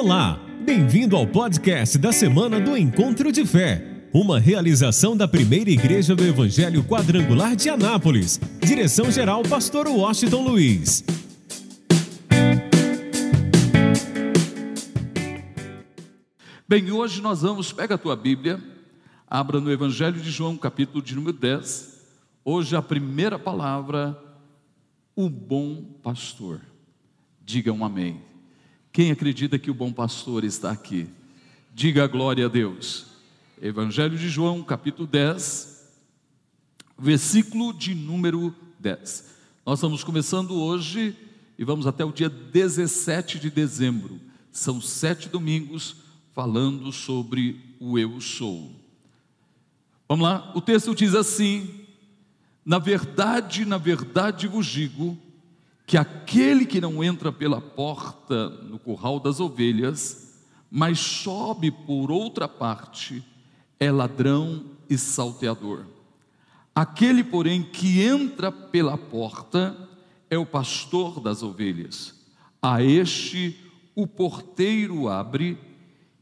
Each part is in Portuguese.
Olá, bem-vindo ao podcast da semana do Encontro de Fé, uma realização da primeira igreja do Evangelho Quadrangular de Anápolis. Direção-geral, Pastor Washington Luiz. Bem, hoje nós vamos, pega a tua Bíblia, abra no Evangelho de João, capítulo de número 10. Hoje a primeira palavra, o bom pastor. Diga um amém. Quem acredita que o bom pastor está aqui? Diga glória a Deus. Evangelho de João, capítulo 10, versículo de número 10. Nós estamos começando hoje e vamos até o dia 17 de dezembro. São sete domingos falando sobre o eu sou. Vamos lá, o texto diz assim: Na verdade, na verdade vos digo, que aquele que não entra pela porta no curral das ovelhas, mas sobe por outra parte, é ladrão e salteador. Aquele, porém, que entra pela porta é o pastor das ovelhas. A este o porteiro abre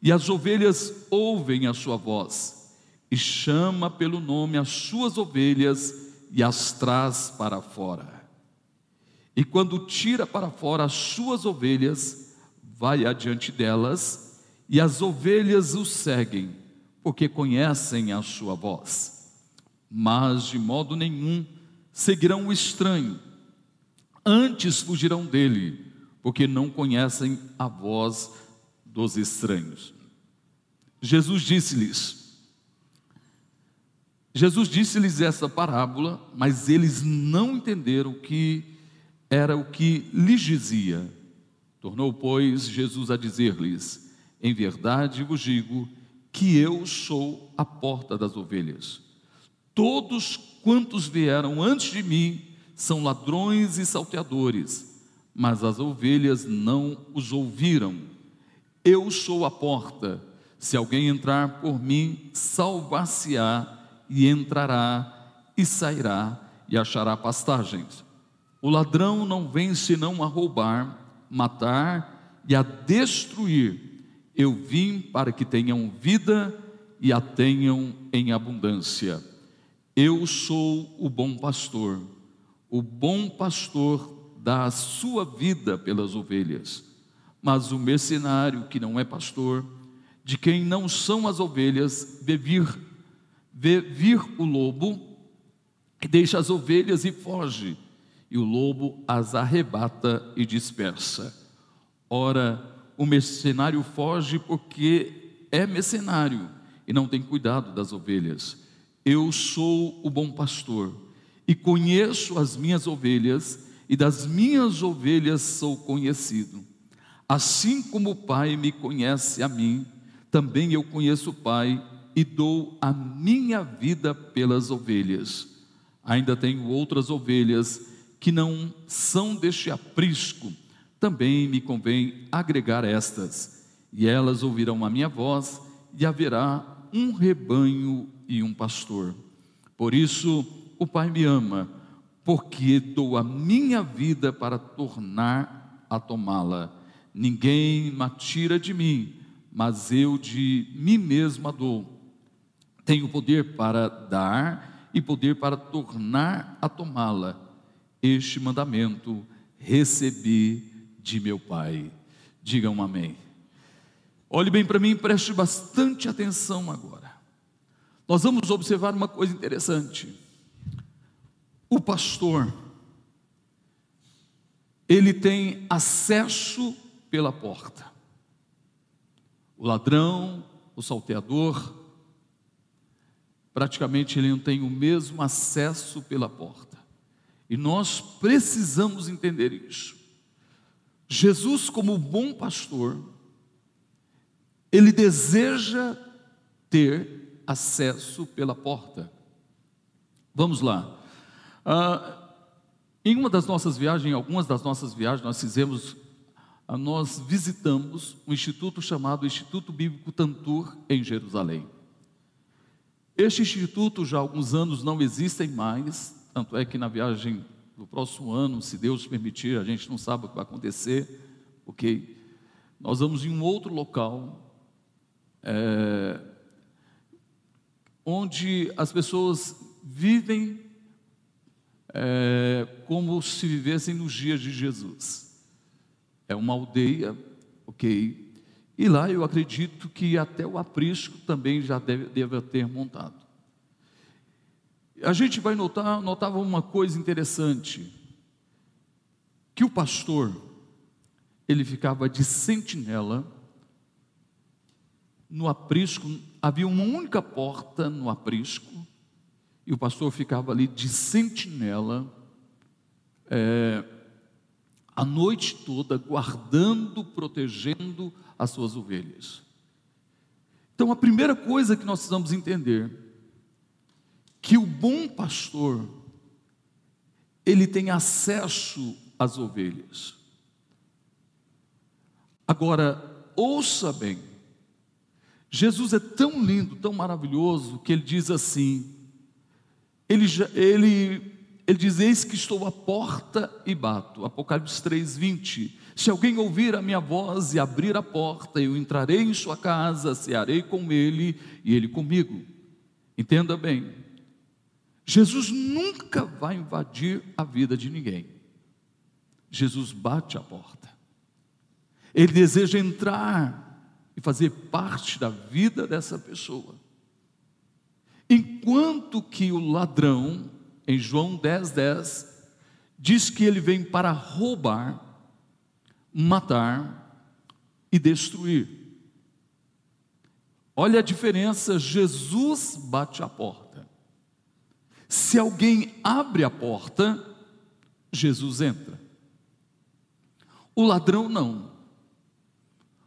e as ovelhas ouvem a sua voz, e chama pelo nome as suas ovelhas e as traz para fora. E quando tira para fora as suas ovelhas, vai adiante delas, e as ovelhas o seguem, porque conhecem a sua voz. Mas de modo nenhum seguirão o estranho, antes fugirão dele, porque não conhecem a voz dos estranhos. Jesus disse-lhes, Jesus disse-lhes essa parábola, mas eles não entenderam que era o que lhes dizia. Tornou, pois, Jesus a dizer-lhes: Em verdade vos digo que eu sou a porta das ovelhas. Todos quantos vieram antes de mim são ladrões e salteadores, mas as ovelhas não os ouviram. Eu sou a porta. Se alguém entrar por mim, salvar-se-á e entrará e sairá e achará pastagens. O ladrão não vem senão a roubar, matar e a destruir. Eu vim para que tenham vida e a tenham em abundância. Eu sou o bom pastor. O bom pastor dá a sua vida pelas ovelhas. Mas o mercenário que não é pastor, de quem não são as ovelhas, vê vir, vê vir o lobo, deixa as ovelhas e foge, e o lobo as arrebata e dispersa. Ora, o mercenário foge porque é mercenário e não tem cuidado das ovelhas. Eu sou o bom pastor e conheço as minhas ovelhas, e das minhas ovelhas sou conhecido. Assim como o Pai me conhece a mim, também eu conheço o Pai e dou a minha vida pelas ovelhas. Ainda tenho outras ovelhas que não são deste aprisco, também me convém agregar estas, e elas ouvirão a minha voz, e haverá um rebanho e um pastor. Por isso o Pai me ama, porque dou a minha vida para tornar a tomá-la. Ninguém me tira de mim, mas eu de mim mesma dou. Tenho poder para dar e poder para tornar a tomá-la. Este mandamento recebi de meu Pai. Diga um amém. Olhe bem para mim preste bastante atenção agora. Nós vamos observar uma coisa interessante. O pastor, ele tem acesso pela porta o ladrão, o salteador, praticamente ele não tem o mesmo acesso pela porta. E nós precisamos entender isso. Jesus, como bom pastor, ele deseja ter acesso pela porta. Vamos lá. Ah, em uma das nossas viagens, em algumas das nossas viagens, nós fizemos nós visitamos um instituto chamado Instituto Bíblico Tantur, em Jerusalém. Este instituto já há alguns anos não existe mais, tanto é que na viagem do próximo ano, se Deus permitir, a gente não sabe o que vai acontecer, ok? nós vamos em um outro local, é, onde as pessoas vivem é, como se vivessem nos dias de Jesus. É uma aldeia, ok? E lá eu acredito que até o aprisco também já deve, deve ter montado. A gente vai notar, notava uma coisa interessante, que o pastor, ele ficava de sentinela no aprisco, havia uma única porta no aprisco, e o pastor ficava ali de sentinela, é, a noite toda, guardando, protegendo as suas ovelhas. Então, a primeira coisa que nós precisamos entender, que o bom pastor, ele tem acesso às ovelhas. Agora, ouça bem, Jesus é tão lindo, tão maravilhoso, que ele diz assim: ele, ele, ele diz: Eis que estou à porta e bato. Apocalipse 3, 20. Se alguém ouvir a minha voz e abrir a porta, eu entrarei em sua casa, cearei com ele e ele comigo. Entenda bem, Jesus nunca vai invadir a vida de ninguém. Jesus bate a porta. Ele deseja entrar e fazer parte da vida dessa pessoa. Enquanto que o ladrão, em João 10, 10, diz que ele vem para roubar, matar e destruir. Olha a diferença: Jesus bate a porta. Se alguém abre a porta, Jesus entra. O ladrão não.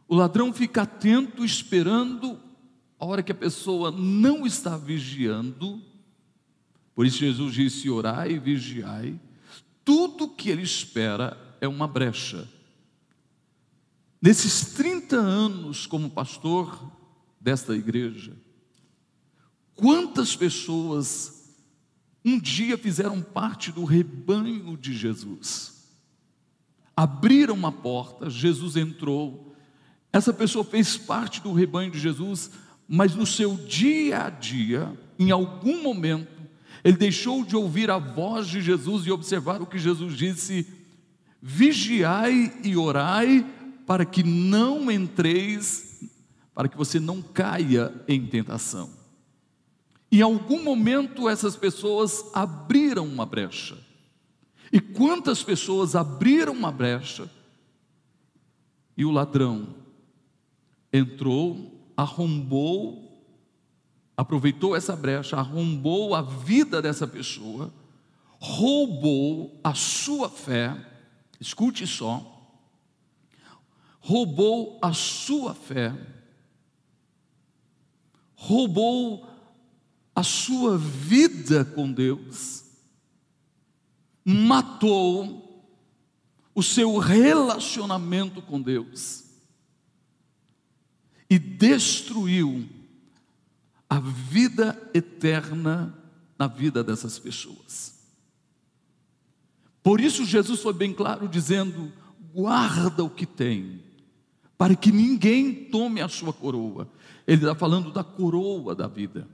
O ladrão fica atento, esperando a hora que a pessoa não está vigiando. Por isso Jesus disse: orai e vigiai. Tudo que ele espera é uma brecha. Nesses 30 anos como pastor desta igreja, quantas pessoas um dia fizeram parte do rebanho de Jesus? Abriram uma porta, Jesus entrou, essa pessoa fez parte do rebanho de Jesus, mas no seu dia a dia, em algum momento, ele deixou de ouvir a voz de Jesus e observar o que Jesus disse: vigiai e orai para que não entreis, para que você não caia em tentação. Em algum momento essas pessoas abriram uma brecha. E quantas pessoas abriram uma brecha e o ladrão entrou, arrombou, aproveitou essa brecha, arrombou a vida dessa pessoa, roubou a sua fé, escute só, roubou a sua fé, roubou a sua vida com Deus, matou o seu relacionamento com Deus e destruiu a vida eterna na vida dessas pessoas. Por isso, Jesus foi bem claro dizendo: guarda o que tem, para que ninguém tome a sua coroa. Ele está falando da coroa da vida.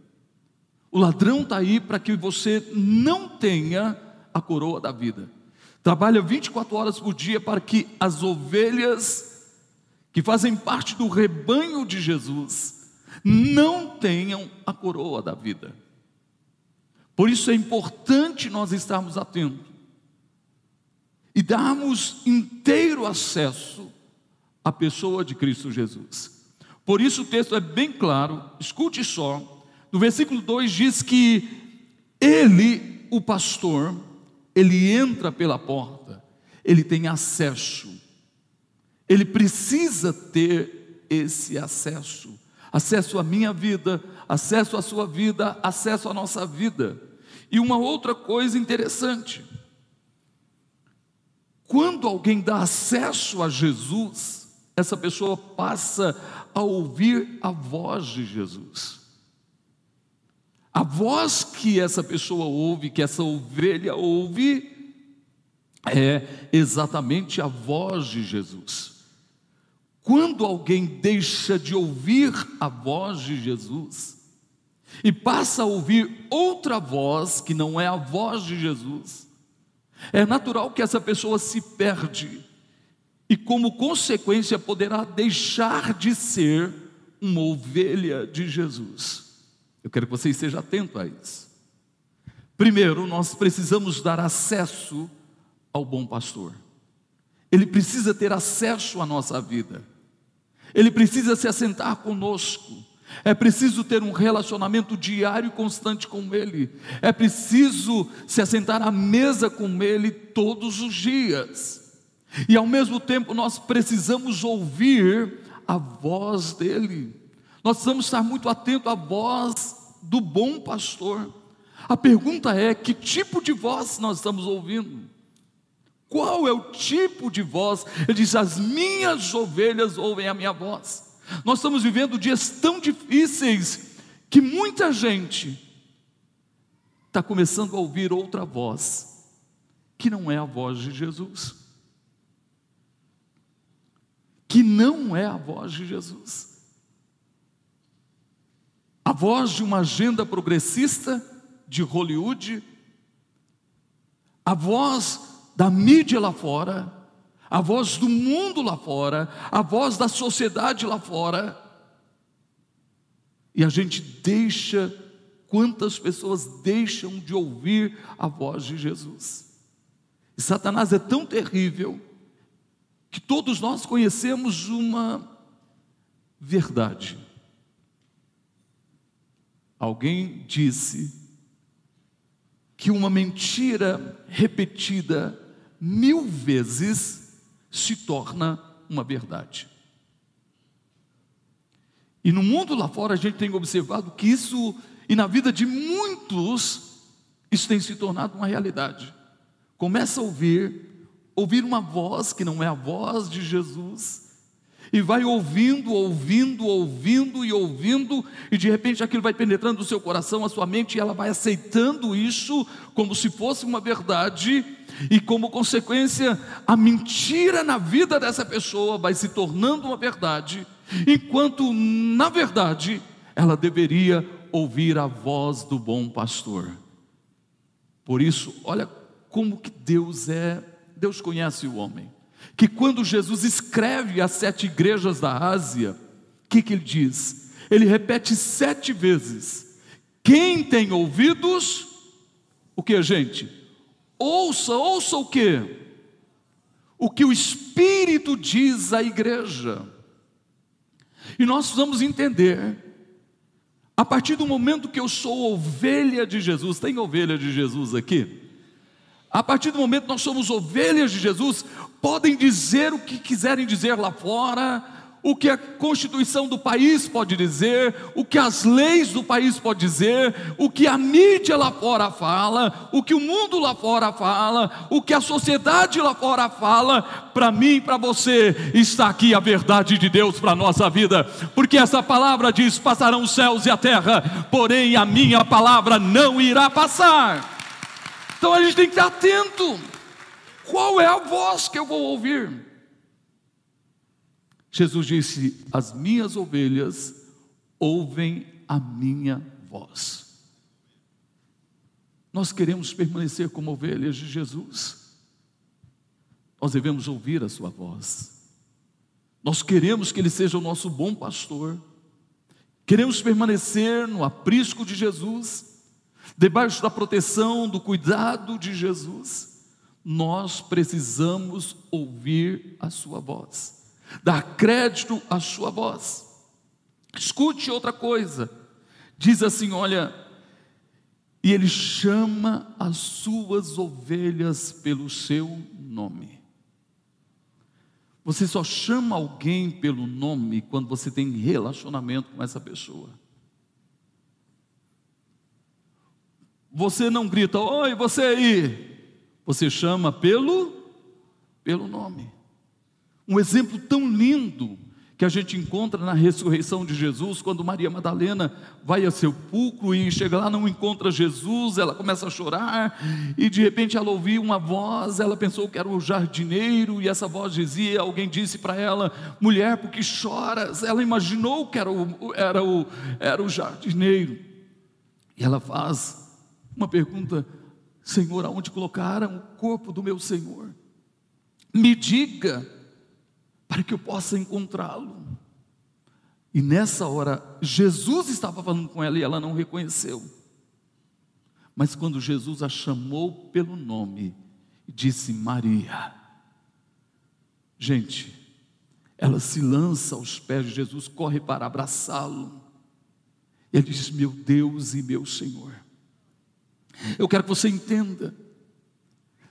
O ladrão está aí para que você não tenha a coroa da vida. Trabalha 24 horas por dia para que as ovelhas que fazem parte do rebanho de Jesus, não tenham a coroa da vida. Por isso é importante nós estarmos atentos e darmos inteiro acesso à pessoa de Cristo Jesus. Por isso o texto é bem claro, escute só, no versículo 2 diz que ele, o pastor, ele entra pela porta, ele tem acesso ele precisa ter esse acesso acesso à minha vida, acesso à sua vida, acesso à nossa vida. E uma outra coisa interessante: quando alguém dá acesso a Jesus, essa pessoa passa a ouvir a voz de Jesus. A voz que essa pessoa ouve, que essa ovelha ouve, é exatamente a voz de Jesus. Quando alguém deixa de ouvir a voz de Jesus e passa a ouvir outra voz que não é a voz de Jesus, é natural que essa pessoa se perde e, como consequência, poderá deixar de ser uma ovelha de Jesus. Eu quero que você esteja atento a isso. Primeiro, nós precisamos dar acesso ao bom pastor. Ele precisa ter acesso à nossa vida. Ele precisa se assentar conosco. É preciso ter um relacionamento diário e constante com Ele. É preciso se assentar à mesa com Ele todos os dias. E ao mesmo tempo nós precisamos ouvir a voz dEle. Nós precisamos estar muito atentos à voz do bom pastor. A pergunta é: que tipo de voz nós estamos ouvindo? Qual é o tipo de voz? Ele diz: As minhas ovelhas ouvem a minha voz. Nós estamos vivendo dias tão difíceis que muita gente está começando a ouvir outra voz, que não é a voz de Jesus. Que não é a voz de Jesus. A voz de uma agenda progressista de Hollywood, a voz da mídia lá fora, a voz do mundo lá fora, a voz da sociedade lá fora. E a gente deixa, quantas pessoas deixam de ouvir a voz de Jesus? E Satanás é tão terrível que todos nós conhecemos uma verdade. Alguém disse que uma mentira repetida mil vezes se torna uma verdade. E no mundo lá fora a gente tem observado que isso, e na vida de muitos, isso tem se tornado uma realidade. Começa a ouvir, ouvir uma voz que não é a voz de Jesus, e vai ouvindo, ouvindo, ouvindo e ouvindo, e de repente aquilo vai penetrando no seu coração, a sua mente, e ela vai aceitando isso como se fosse uma verdade, e como consequência, a mentira na vida dessa pessoa vai se tornando uma verdade, enquanto na verdade ela deveria ouvir a voz do bom pastor. Por isso, olha como que Deus é, Deus conhece o homem que quando Jesus escreve as sete igrejas da Ásia, o que, que ele diz? Ele repete sete vezes: quem tem ouvidos, o que, gente? Ouça, ouça o que? O que o Espírito diz à igreja. E nós precisamos entender, a partir do momento que eu sou ovelha de Jesus, tem ovelha de Jesus aqui? A partir do momento que nós somos ovelhas de Jesus, podem dizer o que quiserem dizer lá fora, o que a constituição do país pode dizer, o que as leis do país pode dizer, o que a mídia lá fora fala, o que o mundo lá fora fala, o que a sociedade lá fora fala, para mim e para você está aqui a verdade de Deus para a nossa vida, porque essa palavra diz: passarão os céus e a terra, porém a minha palavra não irá passar. Então a gente tem que estar atento. Qual é a voz que eu vou ouvir? Jesus disse: As minhas ovelhas ouvem a minha voz. Nós queremos permanecer como ovelhas de Jesus. Nós devemos ouvir a sua voz. Nós queremos que ele seja o nosso bom pastor. Queremos permanecer no aprisco de Jesus debaixo da proteção, do cuidado de Jesus, nós precisamos ouvir a Sua voz, dar crédito à Sua voz. Escute outra coisa, diz assim: olha, e Ele chama as suas ovelhas pelo seu nome. Você só chama alguém pelo nome quando você tem relacionamento com essa pessoa. Você não grita, oi, você aí. Você chama pelo, pelo nome. Um exemplo tão lindo que a gente encontra na ressurreição de Jesus, quando Maria Madalena vai a sepulcro e chega lá, não encontra Jesus, ela começa a chorar, e de repente ela ouviu uma voz, ela pensou que era o jardineiro, e essa voz dizia, alguém disse para ela, mulher, por que choras? Ela imaginou que era o, era o, era o jardineiro, e ela faz uma pergunta, Senhor, aonde colocaram o corpo do meu Senhor? Me diga, para que eu possa encontrá-lo. E nessa hora, Jesus estava falando com ela e ela não reconheceu. Mas quando Jesus a chamou pelo nome, disse Maria, gente, ela se lança aos pés de Jesus, corre para abraçá-lo. Ele diz: Meu Deus e meu Senhor. Eu quero que você entenda.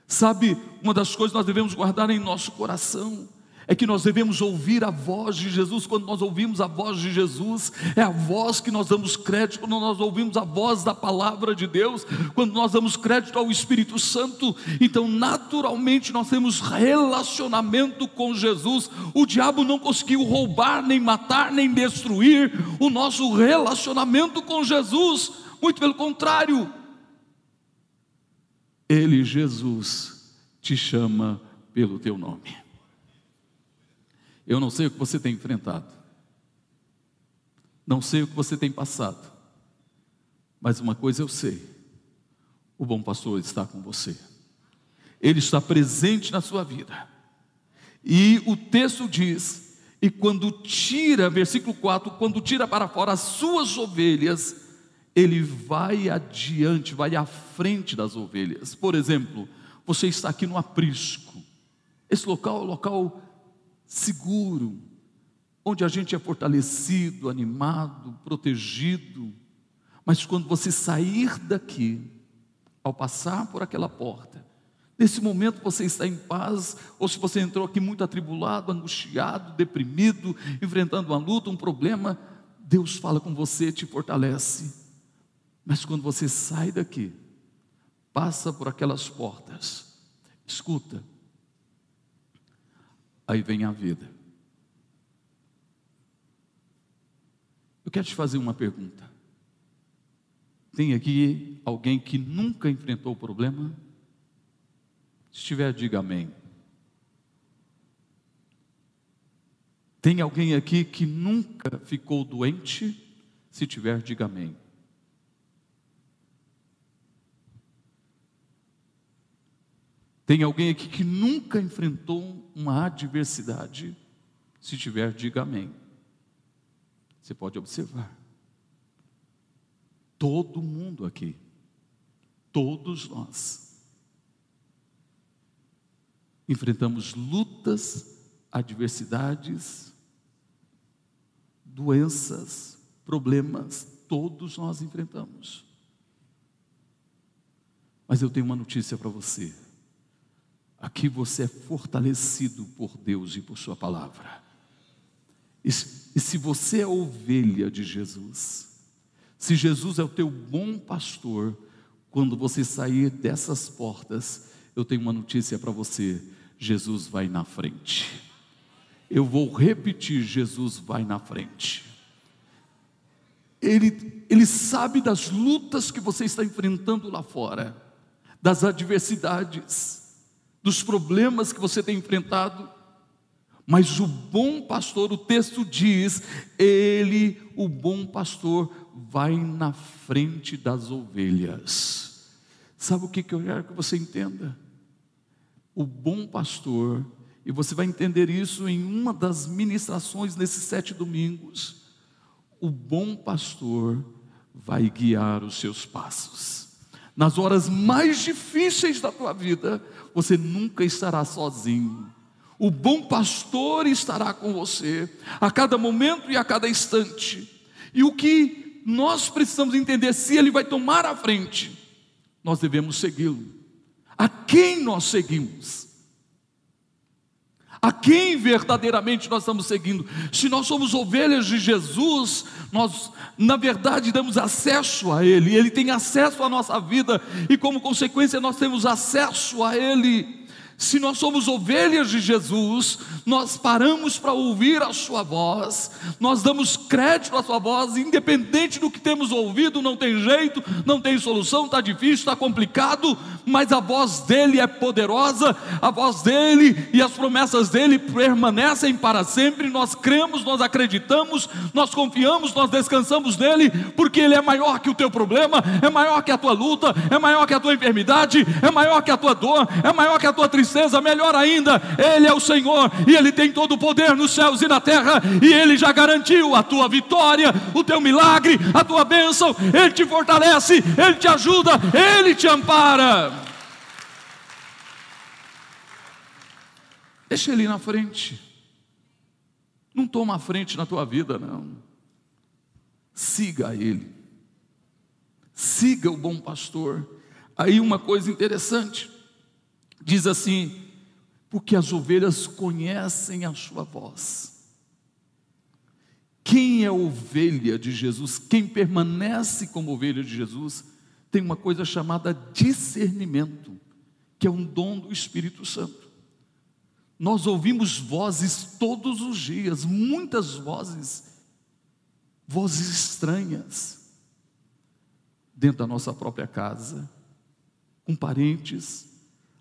Sabe, uma das coisas que nós devemos guardar em nosso coração é que nós devemos ouvir a voz de Jesus. Quando nós ouvimos a voz de Jesus, é a voz que nós damos crédito. Quando nós ouvimos a voz da palavra de Deus, quando nós damos crédito ao Espírito Santo, então naturalmente nós temos relacionamento com Jesus. O diabo não conseguiu roubar, nem matar, nem destruir o nosso relacionamento com Jesus. Muito pelo contrário, Ele, Jesus, te chama pelo teu nome. Eu não sei o que você tem enfrentado, não sei o que você tem passado, mas uma coisa eu sei: o bom pastor está com você, ele está presente na sua vida, e o texto diz: e quando tira, versículo 4, quando tira para fora as suas ovelhas, ele vai adiante, vai à frente das ovelhas. Por exemplo, você está aqui no aprisco, esse local é um local seguro, onde a gente é fortalecido, animado, protegido. Mas quando você sair daqui, ao passar por aquela porta, nesse momento você está em paz, ou se você entrou aqui muito atribulado, angustiado, deprimido, enfrentando uma luta, um problema, Deus fala com você, te fortalece. Mas quando você sai daqui, passa por aquelas portas, escuta, aí vem a vida. Eu quero te fazer uma pergunta. Tem aqui alguém que nunca enfrentou o problema? Se tiver, diga amém. Tem alguém aqui que nunca ficou doente? Se tiver, diga amém. Tem alguém aqui que nunca enfrentou uma adversidade? Se tiver, diga amém. Você pode observar. Todo mundo aqui, todos nós, enfrentamos lutas, adversidades, doenças, problemas, todos nós enfrentamos. Mas eu tenho uma notícia para você. Aqui você é fortalecido por Deus e por Sua palavra. E, e se você é ovelha de Jesus, se Jesus é o teu bom pastor, quando você sair dessas portas, eu tenho uma notícia para você: Jesus vai na frente. Eu vou repetir: Jesus vai na frente. Ele, ele sabe das lutas que você está enfrentando lá fora, das adversidades dos problemas que você tem enfrentado. Mas o bom pastor, o texto diz, ele, o bom pastor, vai na frente das ovelhas. Sabe o que, eu quero que você entenda? O bom pastor, e você vai entender isso em uma das ministrações nesses sete domingos. O bom pastor vai guiar os seus passos. Nas horas mais difíceis da tua vida, você nunca estará sozinho. O bom pastor estará com você a cada momento e a cada instante. E o que nós precisamos entender, se ele vai tomar a frente, nós devemos segui-lo. A quem nós seguimos? A quem verdadeiramente nós estamos seguindo? Se nós somos ovelhas de Jesus, nós, na verdade, damos acesso a Ele, Ele tem acesso à nossa vida, e como consequência, nós temos acesso a Ele. Se nós somos ovelhas de Jesus, nós paramos para ouvir a Sua voz, nós damos crédito à Sua voz, independente do que temos ouvido, não tem jeito, não tem solução, está difícil, está complicado, mas a voz dele é poderosa, a voz dele e as promessas dele permanecem para sempre. Nós cremos, nós acreditamos, nós confiamos, nós descansamos nele, porque ele é maior que o teu problema, é maior que a tua luta, é maior que a tua enfermidade, é maior que a tua dor, é maior que a tua tristeza tristeza, melhor ainda, Ele é o Senhor e Ele tem todo o poder nos céus e na terra, e Ele já garantiu a tua vitória, o teu milagre, a tua bênção. Ele te fortalece, Ele te ajuda, Ele te ampara. Deixa Ele na frente, não toma a frente na tua vida, não. Siga Ele, siga o bom pastor. Aí uma coisa interessante, Diz assim: porque as ovelhas conhecem a sua voz. Quem é ovelha de Jesus, quem permanece como ovelha de Jesus, tem uma coisa chamada discernimento, que é um dom do Espírito Santo. Nós ouvimos vozes todos os dias, muitas vozes, vozes estranhas, dentro da nossa própria casa, com parentes,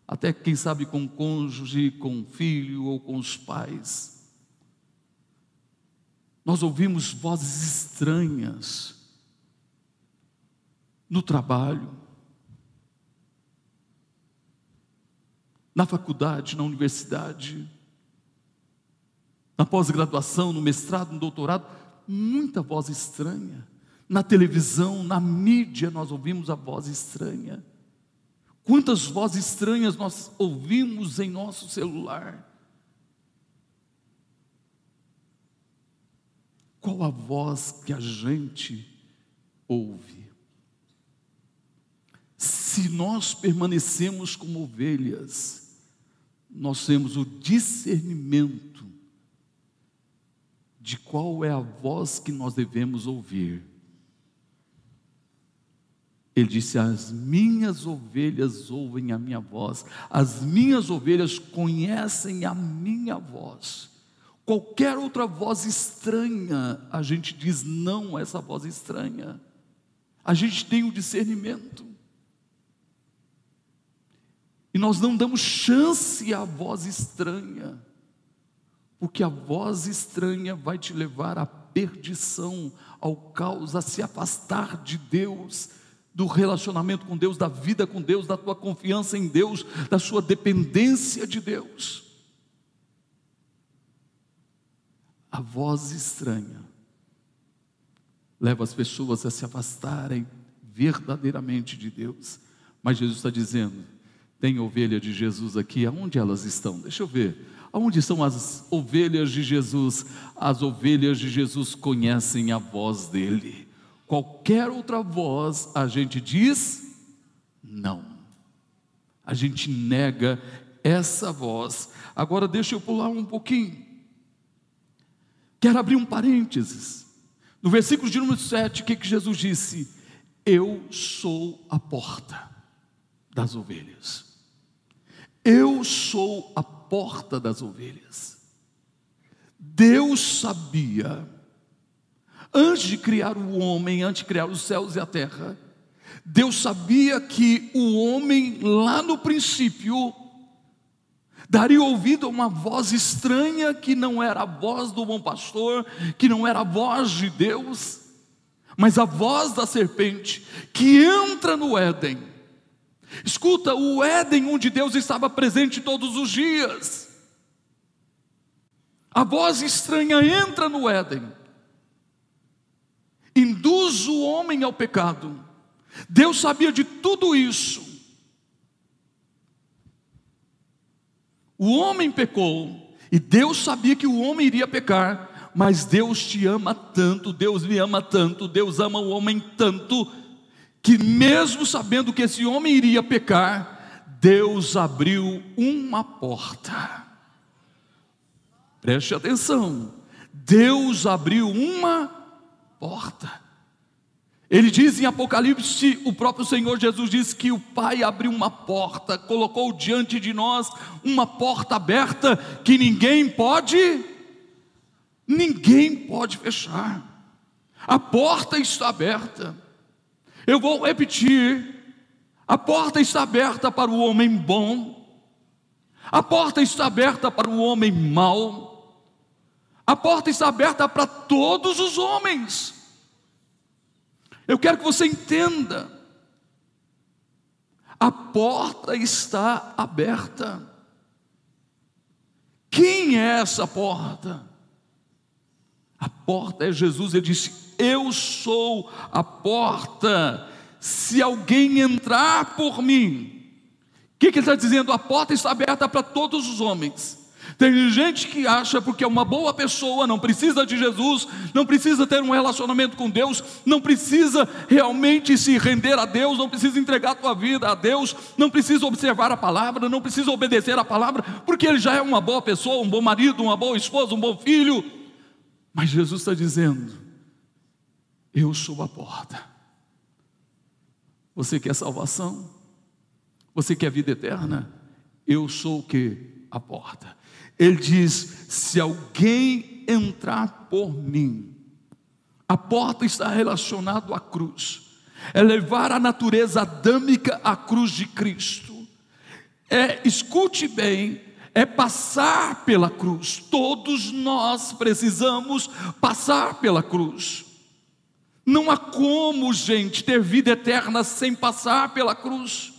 até quem sabe com cônjuge, com filho ou com os pais. Nós ouvimos vozes estranhas no trabalho, na faculdade, na universidade, na pós-graduação, no mestrado, no doutorado, muita voz estranha. Na televisão, na mídia, nós ouvimos a voz estranha. Quantas vozes estranhas nós ouvimos em nosso celular? Qual a voz que a gente ouve? Se nós permanecemos como ovelhas, nós temos o discernimento de qual é a voz que nós devemos ouvir. Ele disse: As minhas ovelhas ouvem a minha voz, as minhas ovelhas conhecem a minha voz. Qualquer outra voz estranha, a gente diz não a essa voz estranha. A gente tem o discernimento. E nós não damos chance à voz estranha, porque a voz estranha vai te levar à perdição, ao caos, a se afastar de Deus do relacionamento com Deus, da vida com Deus, da tua confiança em Deus, da sua dependência de Deus. A voz estranha leva as pessoas a se afastarem verdadeiramente de Deus. Mas Jesus está dizendo: tem ovelha de Jesus aqui, aonde elas estão? Deixa eu ver. Aonde estão as ovelhas de Jesus? As ovelhas de Jesus conhecem a voz dele. Qualquer outra voz, a gente diz não. A gente nega essa voz. Agora deixa eu pular um pouquinho. Quero abrir um parênteses. No versículo de número 7, o que, que Jesus disse? Eu sou a porta das ovelhas. Eu sou a porta das ovelhas. Deus sabia Antes de criar o homem, antes de criar os céus e a terra, Deus sabia que o homem, lá no princípio, daria ouvido a uma voz estranha que não era a voz do bom pastor, que não era a voz de Deus, mas a voz da serpente que entra no Éden. Escuta, o Éden onde Deus estava presente todos os dias. A voz estranha entra no Éden induz o homem ao pecado. Deus sabia de tudo isso. O homem pecou, e Deus sabia que o homem iria pecar, mas Deus te ama tanto, Deus me ama tanto, Deus ama o homem tanto, que mesmo sabendo que esse homem iria pecar, Deus abriu uma porta. Preste atenção. Deus abriu uma porta. Ele diz em Apocalipse, o próprio Senhor Jesus diz que o Pai abriu uma porta, colocou diante de nós uma porta aberta que ninguém pode, ninguém pode fechar. A porta está aberta. Eu vou repetir: a porta está aberta para o homem bom, a porta está aberta para o homem mau, a porta está aberta para todos os homens. Eu quero que você entenda. A porta está aberta. Quem é essa porta? A porta é Jesus. Ele disse: Eu sou a porta. Se alguém entrar por mim, o que, que ele está dizendo? A porta está aberta para todos os homens. Tem gente que acha porque é uma boa pessoa, não precisa de Jesus, não precisa ter um relacionamento com Deus, não precisa realmente se render a Deus, não precisa entregar a tua vida a Deus, não precisa observar a palavra, não precisa obedecer a palavra, porque ele já é uma boa pessoa, um bom marido, uma boa esposa, um bom filho. Mas Jesus está dizendo: Eu sou a porta. Você quer salvação? Você quer vida eterna? Eu sou o que? A porta. Ele diz: se alguém entrar por mim, a porta está relacionada à cruz, é levar a natureza adâmica à cruz de Cristo. É, escute bem, é passar pela cruz. Todos nós precisamos passar pela cruz. Não há como, gente, ter vida eterna sem passar pela cruz.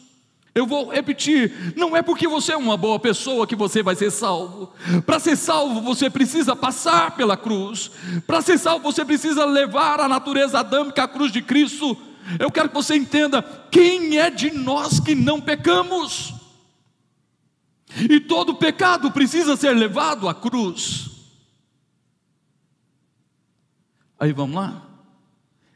Eu vou repetir: não é porque você é uma boa pessoa que você vai ser salvo. Para ser salvo, você precisa passar pela cruz. Para ser salvo, você precisa levar a natureza adâmica à cruz de Cristo. Eu quero que você entenda: quem é de nós que não pecamos? E todo pecado precisa ser levado à cruz. Aí vamos lá?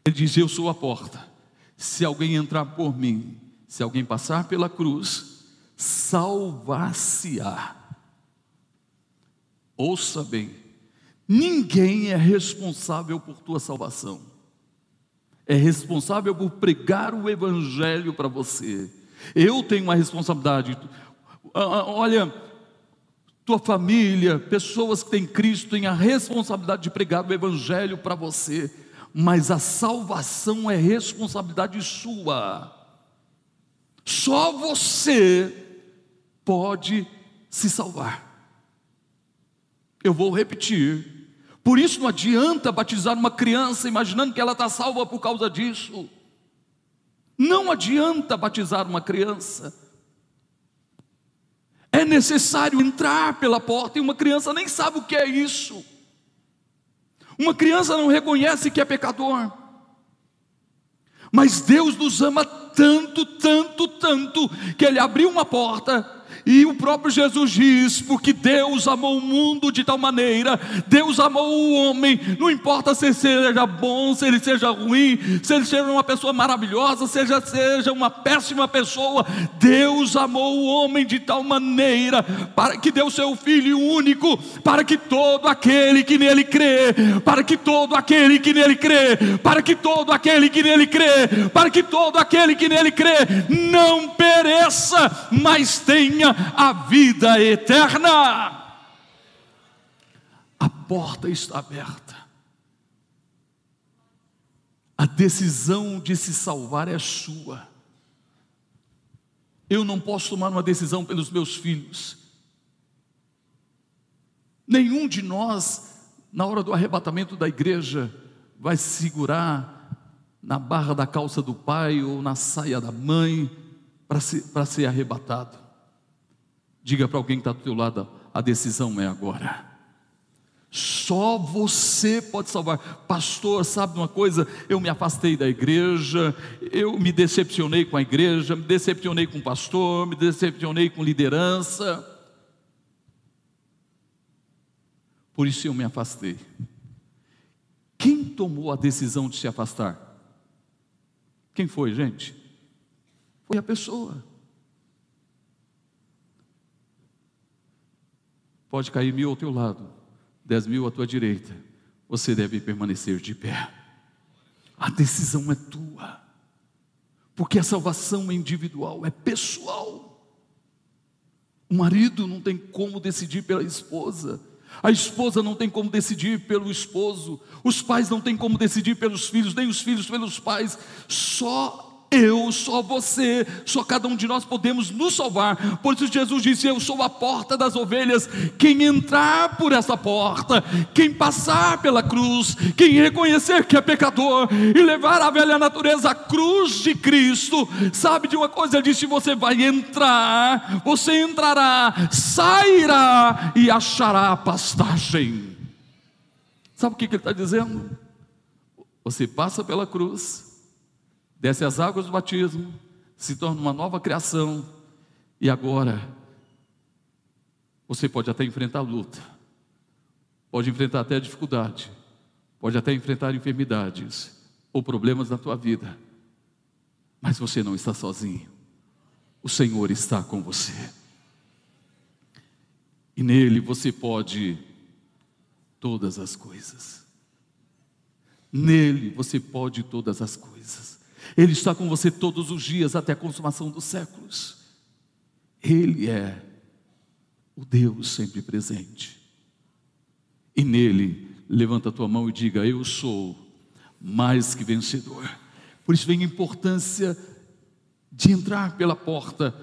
Ele diz: Eu sou a porta. Se alguém entrar por mim, se alguém passar pela cruz, salvar-se-á. Ouça bem, ninguém é responsável por tua salvação, é responsável por pregar o Evangelho para você. Eu tenho uma responsabilidade. Olha, tua família, pessoas que têm Cristo, têm a responsabilidade de pregar o Evangelho para você, mas a salvação é responsabilidade sua. Só você pode se salvar. Eu vou repetir. Por isso não adianta batizar uma criança imaginando que ela está salva por causa disso. Não adianta batizar uma criança. É necessário entrar pela porta e uma criança nem sabe o que é isso. Uma criança não reconhece que é pecador. Mas Deus nos ama tanto, tanto, tanto, que Ele abriu uma porta e o próprio Jesus diz: porque Deus amou o mundo de tal maneira, Deus amou o homem, não importa se ele seja bom, se ele seja ruim, se ele seja uma pessoa maravilhosa, seja seja uma péssima pessoa, Deus amou o homem de tal maneira, para que deu seu Filho único, para que todo aquele que nele crê, para que todo aquele que nele crê, para que todo aquele que nele crê, para que todo aquele que nele crê, não pereça, mas tenha a vida eterna. A porta está aberta. A decisão de se salvar é sua. Eu não posso tomar uma decisão pelos meus filhos. Nenhum de nós, na hora do arrebatamento da igreja, vai segurar na barra da calça do pai ou na saia da mãe para ser, ser arrebatado. Diga para alguém que está do teu lado: a decisão é agora. Só você pode salvar. Pastor, sabe uma coisa? Eu me afastei da igreja, eu me decepcionei com a igreja, me decepcionei com o pastor, me decepcionei com liderança. Por isso eu me afastei. Quem tomou a decisão de se afastar? Quem foi, gente? Foi a pessoa. Pode cair mil ao teu lado, dez mil à tua direita, você deve permanecer de pé. A decisão é tua, porque a salvação é individual, é pessoal. O marido não tem como decidir pela esposa, a esposa não tem como decidir pelo esposo, os pais não têm como decidir pelos filhos, nem os filhos pelos pais, só eu, só você, só cada um de nós podemos nos salvar. Por isso Jesus disse: Eu sou a porta das ovelhas. Quem entrar por essa porta, quem passar pela cruz, quem reconhecer que é pecador e levar a velha natureza à cruz de Cristo, sabe de uma coisa? Ele disse: Você vai entrar, você entrará, sairá e achará pastagem. Sabe o que ele está dizendo? Você passa pela cruz desce as águas do batismo, se torna uma nova criação, e agora você pode até enfrentar luta, pode enfrentar até dificuldade, pode até enfrentar enfermidades ou problemas na tua vida, mas você não está sozinho, o Senhor está com você, e nele você pode todas as coisas. Nele você pode todas as coisas. Ele está com você todos os dias até a consumação dos séculos. Ele é o Deus sempre presente. E nele, levanta a tua mão e diga: Eu sou mais que vencedor. Por isso vem a importância de entrar pela porta.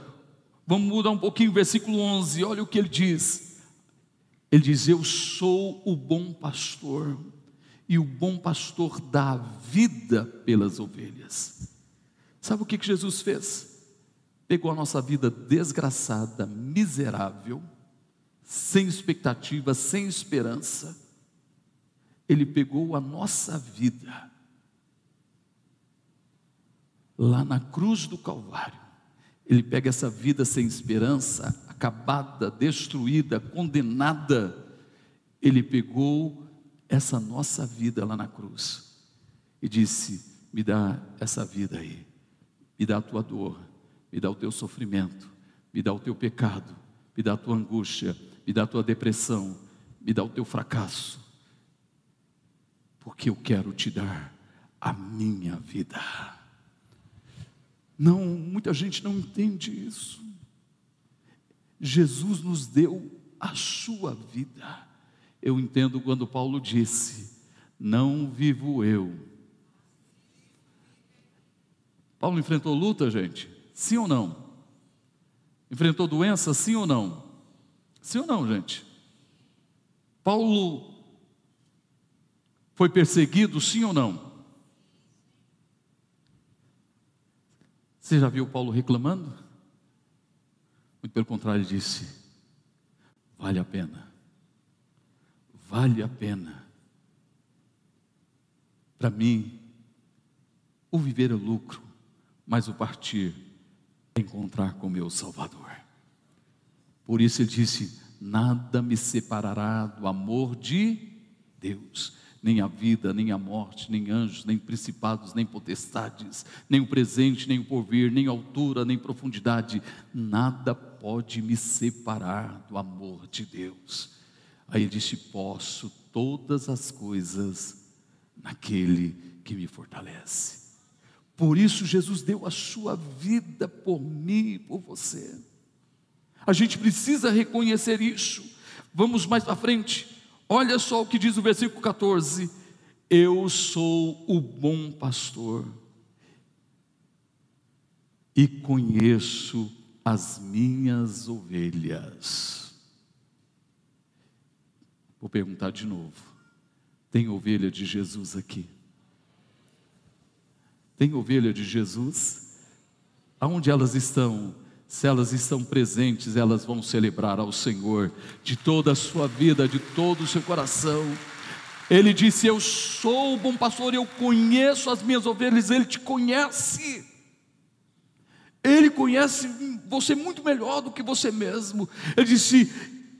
Vamos mudar um pouquinho o versículo 11, olha o que ele diz. Ele diz: Eu sou o bom pastor e o bom pastor dá vida pelas ovelhas. Sabe o que Jesus fez? Pegou a nossa vida desgraçada, miserável, sem expectativa, sem esperança. Ele pegou a nossa vida lá na cruz do Calvário. Ele pega essa vida sem esperança, acabada, destruída, condenada. Ele pegou essa nossa vida lá na cruz e disse: Me dá essa vida aí, me dá a tua dor, me dá o teu sofrimento, me dá o teu pecado, me dá a tua angústia, me dá a tua depressão, me dá o teu fracasso, porque eu quero te dar a minha vida. Não, muita gente não entende isso. Jesus nos deu a sua vida eu entendo quando Paulo disse: Não vivo eu. Paulo enfrentou luta, gente? Sim ou não? Enfrentou doença? Sim ou não? Sim ou não, gente? Paulo foi perseguido? Sim ou não? Você já viu Paulo reclamando? Muito pelo contrário, disse: Vale a pena vale a pena. Para mim, o viver é lucro, mas o partir é encontrar com meu Salvador. Por isso ele disse: Nada me separará do amor de Deus, nem a vida, nem a morte, nem anjos, nem principados, nem potestades, nem o presente, nem o porvir, nem altura, nem profundidade, nada pode me separar do amor de Deus. Aí ele disse: Posso todas as coisas naquele que me fortalece. Por isso Jesus deu a sua vida por mim e por você. A gente precisa reconhecer isso. Vamos mais para frente. Olha só o que diz o versículo 14: Eu sou o bom pastor e conheço as minhas ovelhas. Vou perguntar de novo: tem ovelha de Jesus aqui? Tem ovelha de Jesus? Aonde elas estão? Se elas estão presentes, elas vão celebrar ao Senhor de toda a sua vida, de todo o seu coração. Ele disse: Eu sou o bom pastor, eu conheço as minhas ovelhas, ele te conhece. Ele conhece você muito melhor do que você mesmo. Ele disse: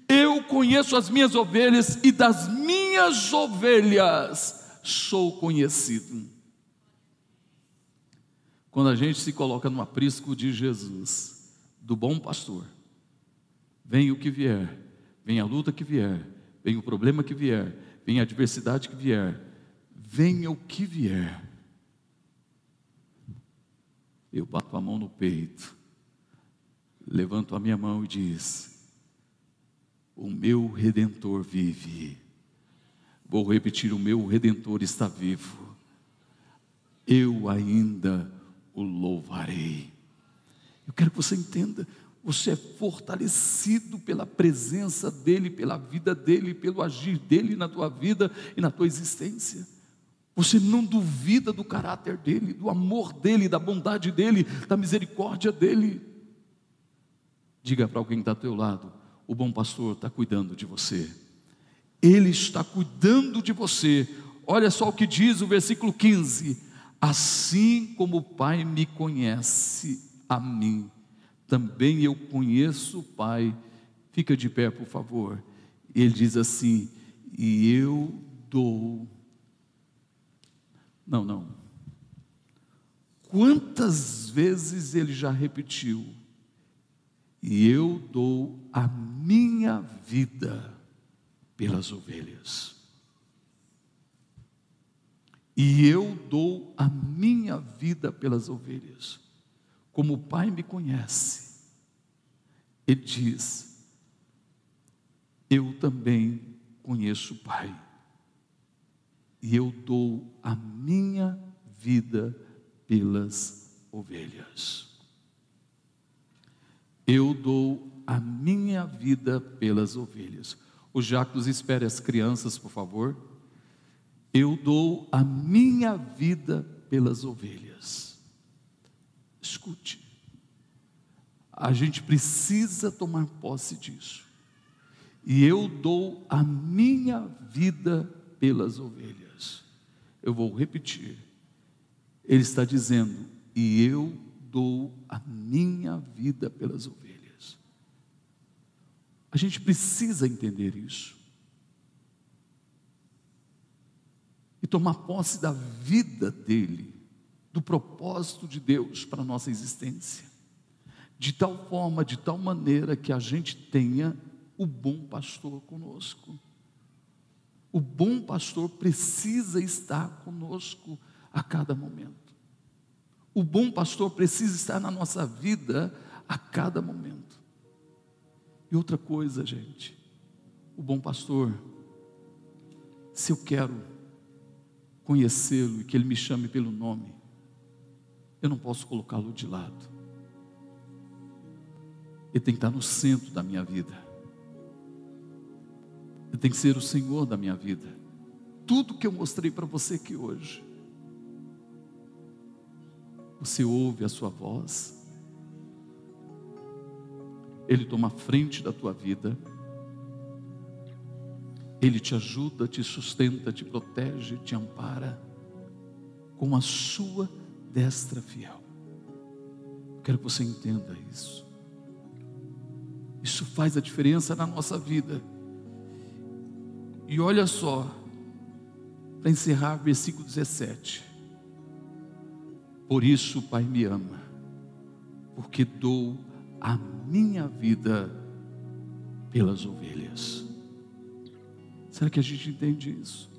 eu conheço as minhas ovelhas e das minhas ovelhas sou conhecido. Quando a gente se coloca no aprisco de Jesus, do bom pastor, vem o que vier, vem a luta que vier, vem o problema que vier, vem a adversidade que vier, venha o que vier, Eu bato a mão no peito, levanto a minha mão e diz: O meu redentor vive. Vou repetir: O meu redentor está vivo. Eu ainda o louvarei. Eu quero que você entenda, você é fortalecido pela presença dEle, pela vida dEle, pelo agir dEle na tua vida e na tua existência. Você não duvida do caráter dEle, do amor dEle, da bondade dEle, da misericórdia dEle. Diga para alguém que está ao teu lado: o bom pastor está cuidando de você. Ele está cuidando de você. Olha só o que diz o versículo 15: Assim como o Pai me conhece a mim, também eu conheço o Pai. Fica de pé, por favor. Ele diz assim: E eu dou. Não, não. Quantas vezes ele já repetiu? E eu dou a minha vida pelas ovelhas. E eu dou a minha vida pelas ovelhas como o Pai me conhece, ele diz: Eu também conheço o Pai, e eu dou a minha vida pelas ovelhas. Eu dou a minha vida pelas ovelhas. O Jacos espere as crianças, por favor. Eu dou a minha vida pelas ovelhas. Escute, a gente precisa tomar posse disso. E eu dou a minha vida pelas ovelhas. Eu vou repetir. Ele está dizendo: e eu dou a minha vida pelas ovelhas. A gente precisa entender isso. E tomar posse da vida dele do propósito de Deus para a nossa existência, de tal forma, de tal maneira que a gente tenha o bom pastor conosco. O bom pastor precisa estar conosco a cada momento. O bom pastor precisa estar na nossa vida a cada momento. E outra coisa, gente, o bom pastor, se eu quero conhecê-lo e que ele me chame pelo nome, eu não posso colocá-lo de lado. Ele tem que estar no centro da minha vida. Ele tem que ser o Senhor da minha vida. Tudo que eu mostrei para você aqui hoje, você ouve a sua voz, Ele toma frente da tua vida, Ele te ajuda, te sustenta, te protege, te ampara, com a sua destra fiel. Quero que você entenda isso. Isso faz a diferença na nossa vida. E olha só, para encerrar, versículo 17. Por isso o Pai me ama, porque dou a minha vida pelas ovelhas. Será que a gente entende isso?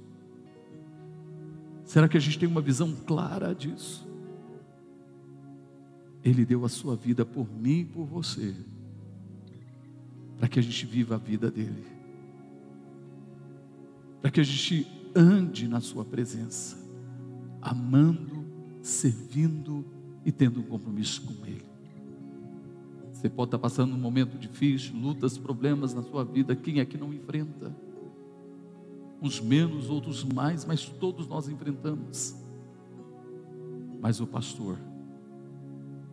Será que a gente tem uma visão clara disso? Ele deu a sua vida por mim e por você, para que a gente viva a vida dele, para que a gente ande na Sua presença, amando, servindo e tendo um compromisso com Ele. Você pode estar passando um momento difícil, lutas, problemas na sua vida, quem é que não enfrenta? Uns menos, outros mais, mas todos nós enfrentamos. Mas o pastor,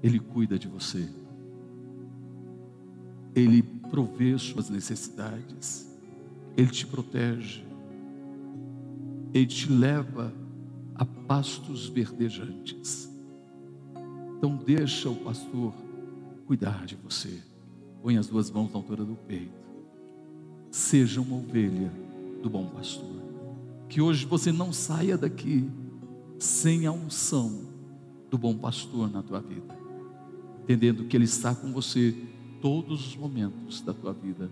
ele cuida de você. Ele provê suas necessidades. Ele te protege. Ele te leva a pastos verdejantes. Então deixa o pastor cuidar de você. Põe as duas mãos na altura do peito. Seja uma ovelha do bom pastor. Que hoje você não saia daqui sem a unção do bom pastor na tua vida entendendo que Ele está com você todos os momentos da tua vida,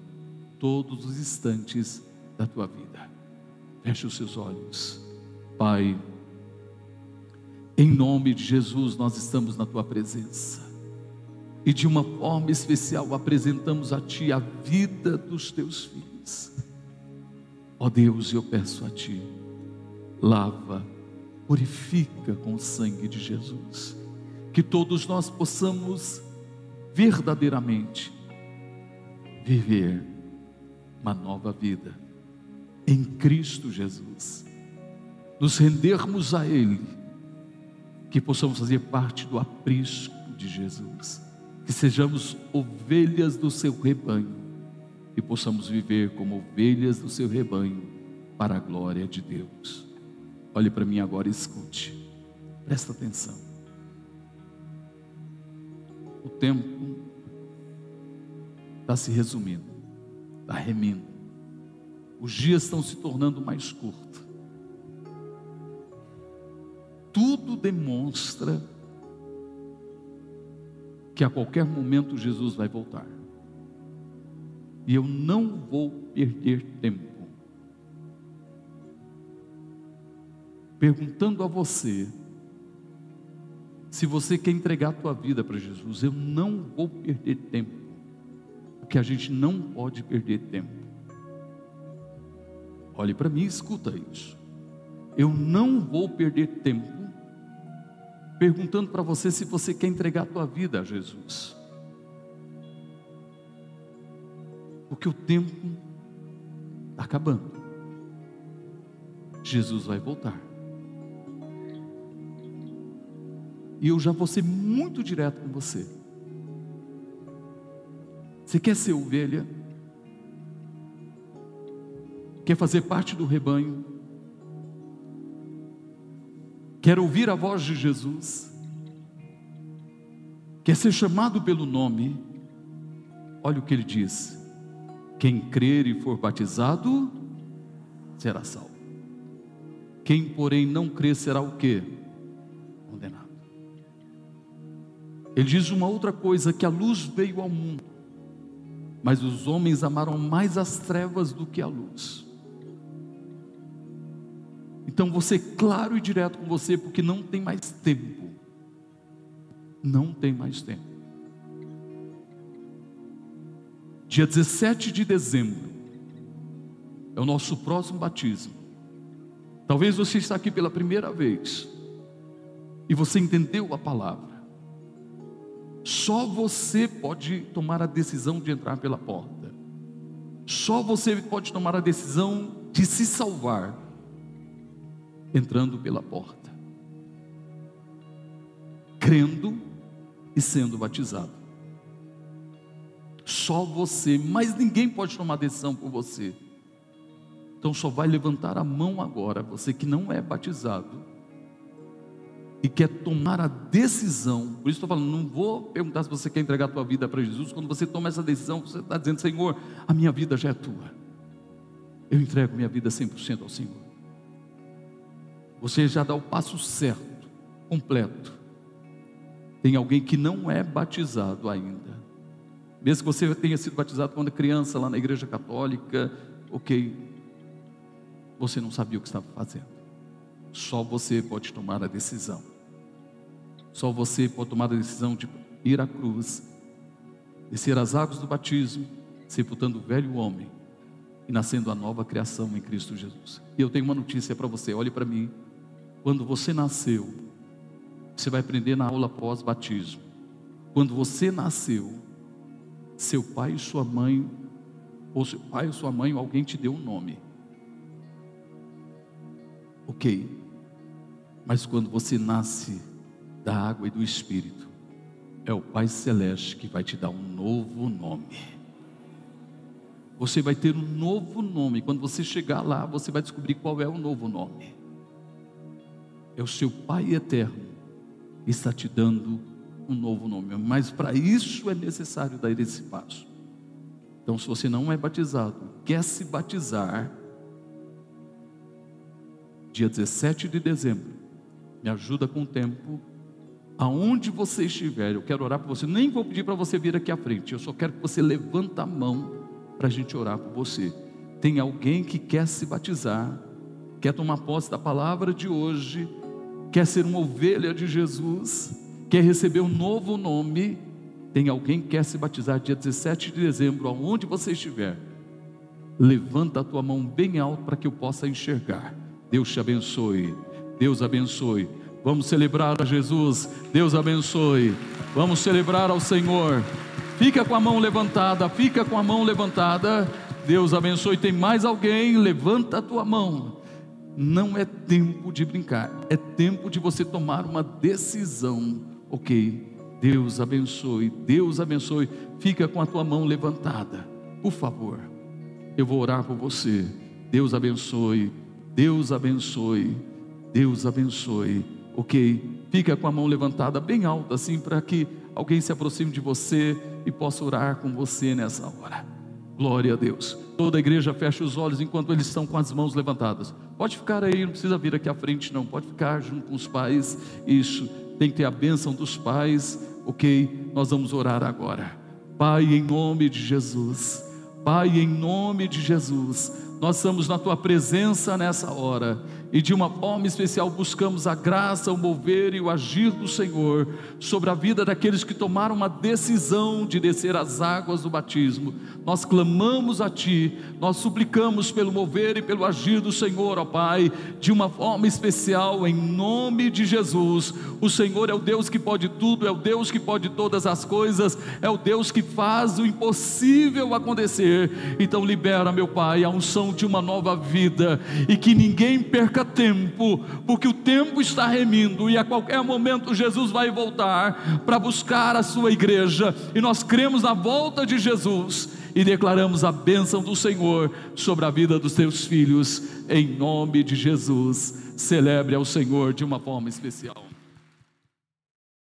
todos os instantes da tua vida. Feche os seus olhos, Pai. Em nome de Jesus, nós estamos na tua presença. E de uma forma especial apresentamos a ti a vida dos teus filhos. Ó Deus, eu peço a ti, lava, purifica com o sangue de Jesus. Que todos nós possamos verdadeiramente viver uma nova vida em Cristo Jesus. Nos rendermos a Ele, que possamos fazer parte do aprisco de Jesus, que sejamos ovelhas do seu rebanho e possamos viver como ovelhas do seu rebanho para a glória de Deus. Olhe para mim agora e escute, presta atenção. O tempo está se resumindo, está remindo. Os dias estão se tornando mais curtos. Tudo demonstra que a qualquer momento Jesus vai voltar. E eu não vou perder tempo. Perguntando a você, se você quer entregar a tua vida para Jesus, eu não vou perder tempo. Porque a gente não pode perder tempo. Olhe para mim e escuta isso. Eu não vou perder tempo perguntando para você se você quer entregar a tua vida a Jesus. Porque o tempo está acabando. Jesus vai voltar. E eu já vou ser muito direto com você. Você quer ser ovelha? quer fazer parte do rebanho, quer ouvir a voz de Jesus, quer ser chamado pelo nome, olha o que ele diz: quem crer e for batizado será salvo. Quem, porém, não crer será o que? Condenado. Ele diz uma outra coisa: que a luz veio ao mundo, mas os homens amaram mais as trevas do que a luz. Então você claro e direto com você, porque não tem mais tempo. Não tem mais tempo. Dia 17 de dezembro é o nosso próximo batismo. Talvez você está aqui pela primeira vez e você entendeu a palavra. Só você pode tomar a decisão de entrar pela porta. Só você pode tomar a decisão de se salvar entrando pela porta, crendo e sendo batizado. Só você, mas ninguém pode tomar decisão por você. Então só vai levantar a mão agora, você que não é batizado e quer tomar a decisão. Por isso estou falando, não vou perguntar se você quer entregar a tua vida para Jesus. Quando você toma essa decisão, você está dizendo, Senhor, a minha vida já é tua. Eu entrego minha vida 100% ao Senhor você já dá o passo certo, completo. Tem alguém que não é batizado ainda. Mesmo que você tenha sido batizado quando criança lá na igreja católica, ok. Você não sabia o que estava fazendo. Só você pode tomar a decisão. Só você pode tomar a decisão de ir à cruz, descer as águas do batismo, sepultando o velho homem e nascendo a nova criação em Cristo Jesus. E eu tenho uma notícia para você, olhe para mim. Quando você nasceu, você vai aprender na aula pós-batismo. Quando você nasceu, seu pai e sua mãe, ou seu pai ou sua mãe, ou alguém te deu um nome. Ok. Mas quando você nasce da água e do Espírito, é o Pai Celeste que vai te dar um novo nome. Você vai ter um novo nome. Quando você chegar lá, você vai descobrir qual é o novo nome é o seu Pai eterno está te dando um novo nome. Mas para isso é necessário dar esse passo. Então, se você não é batizado, quer se batizar, dia 17 de dezembro, me ajuda com o tempo, aonde você estiver, eu quero orar por você. Nem vou pedir para você vir aqui à frente, eu só quero que você levante a mão para a gente orar por você. Tem alguém que quer se batizar, quer tomar posse da palavra de hoje quer ser uma ovelha de Jesus, quer receber um novo nome, tem alguém que quer se batizar dia 17 de dezembro, aonde você estiver, levanta a tua mão bem alto para que eu possa enxergar. Deus te abençoe. Deus abençoe. Vamos celebrar a Jesus. Deus abençoe. Vamos celebrar ao Senhor. Fica com a mão levantada, fica com a mão levantada. Deus abençoe. Tem mais alguém? Levanta a tua mão. Não é tempo de brincar, é tempo de você tomar uma decisão. Ok, Deus abençoe, Deus abençoe. Fica com a tua mão levantada, por favor. Eu vou orar por você. Deus abençoe, Deus abençoe, Deus abençoe. Ok, fica com a mão levantada bem alta, assim, para que alguém se aproxime de você e possa orar com você nessa hora. Glória a Deus. Toda a igreja fecha os olhos enquanto eles estão com as mãos levantadas. Pode ficar aí, não precisa vir aqui à frente, não. Pode ficar junto com os pais. Isso, tem que ter a bênção dos pais. Ok, nós vamos orar agora. Pai, em nome de Jesus. Pai, em nome de Jesus. Nós estamos na tua presença nessa hora e de uma forma especial buscamos a graça, o mover e o agir do Senhor sobre a vida daqueles que tomaram uma decisão de descer as águas do batismo. Nós clamamos a Ti, nós suplicamos pelo mover e pelo agir do Senhor, ó Pai, de uma forma especial, em nome de Jesus. O Senhor é o Deus que pode tudo, é o Deus que pode todas as coisas, é o Deus que faz o impossível acontecer. Então, libera, meu Pai, a unção de uma nova vida e que ninguém perca tempo, porque o tempo está remindo e a qualquer momento Jesus vai voltar para buscar a sua igreja, e nós cremos na volta de Jesus e declaramos a bênção do Senhor sobre a vida dos teus filhos, em nome de Jesus. Celebre ao Senhor de uma forma especial.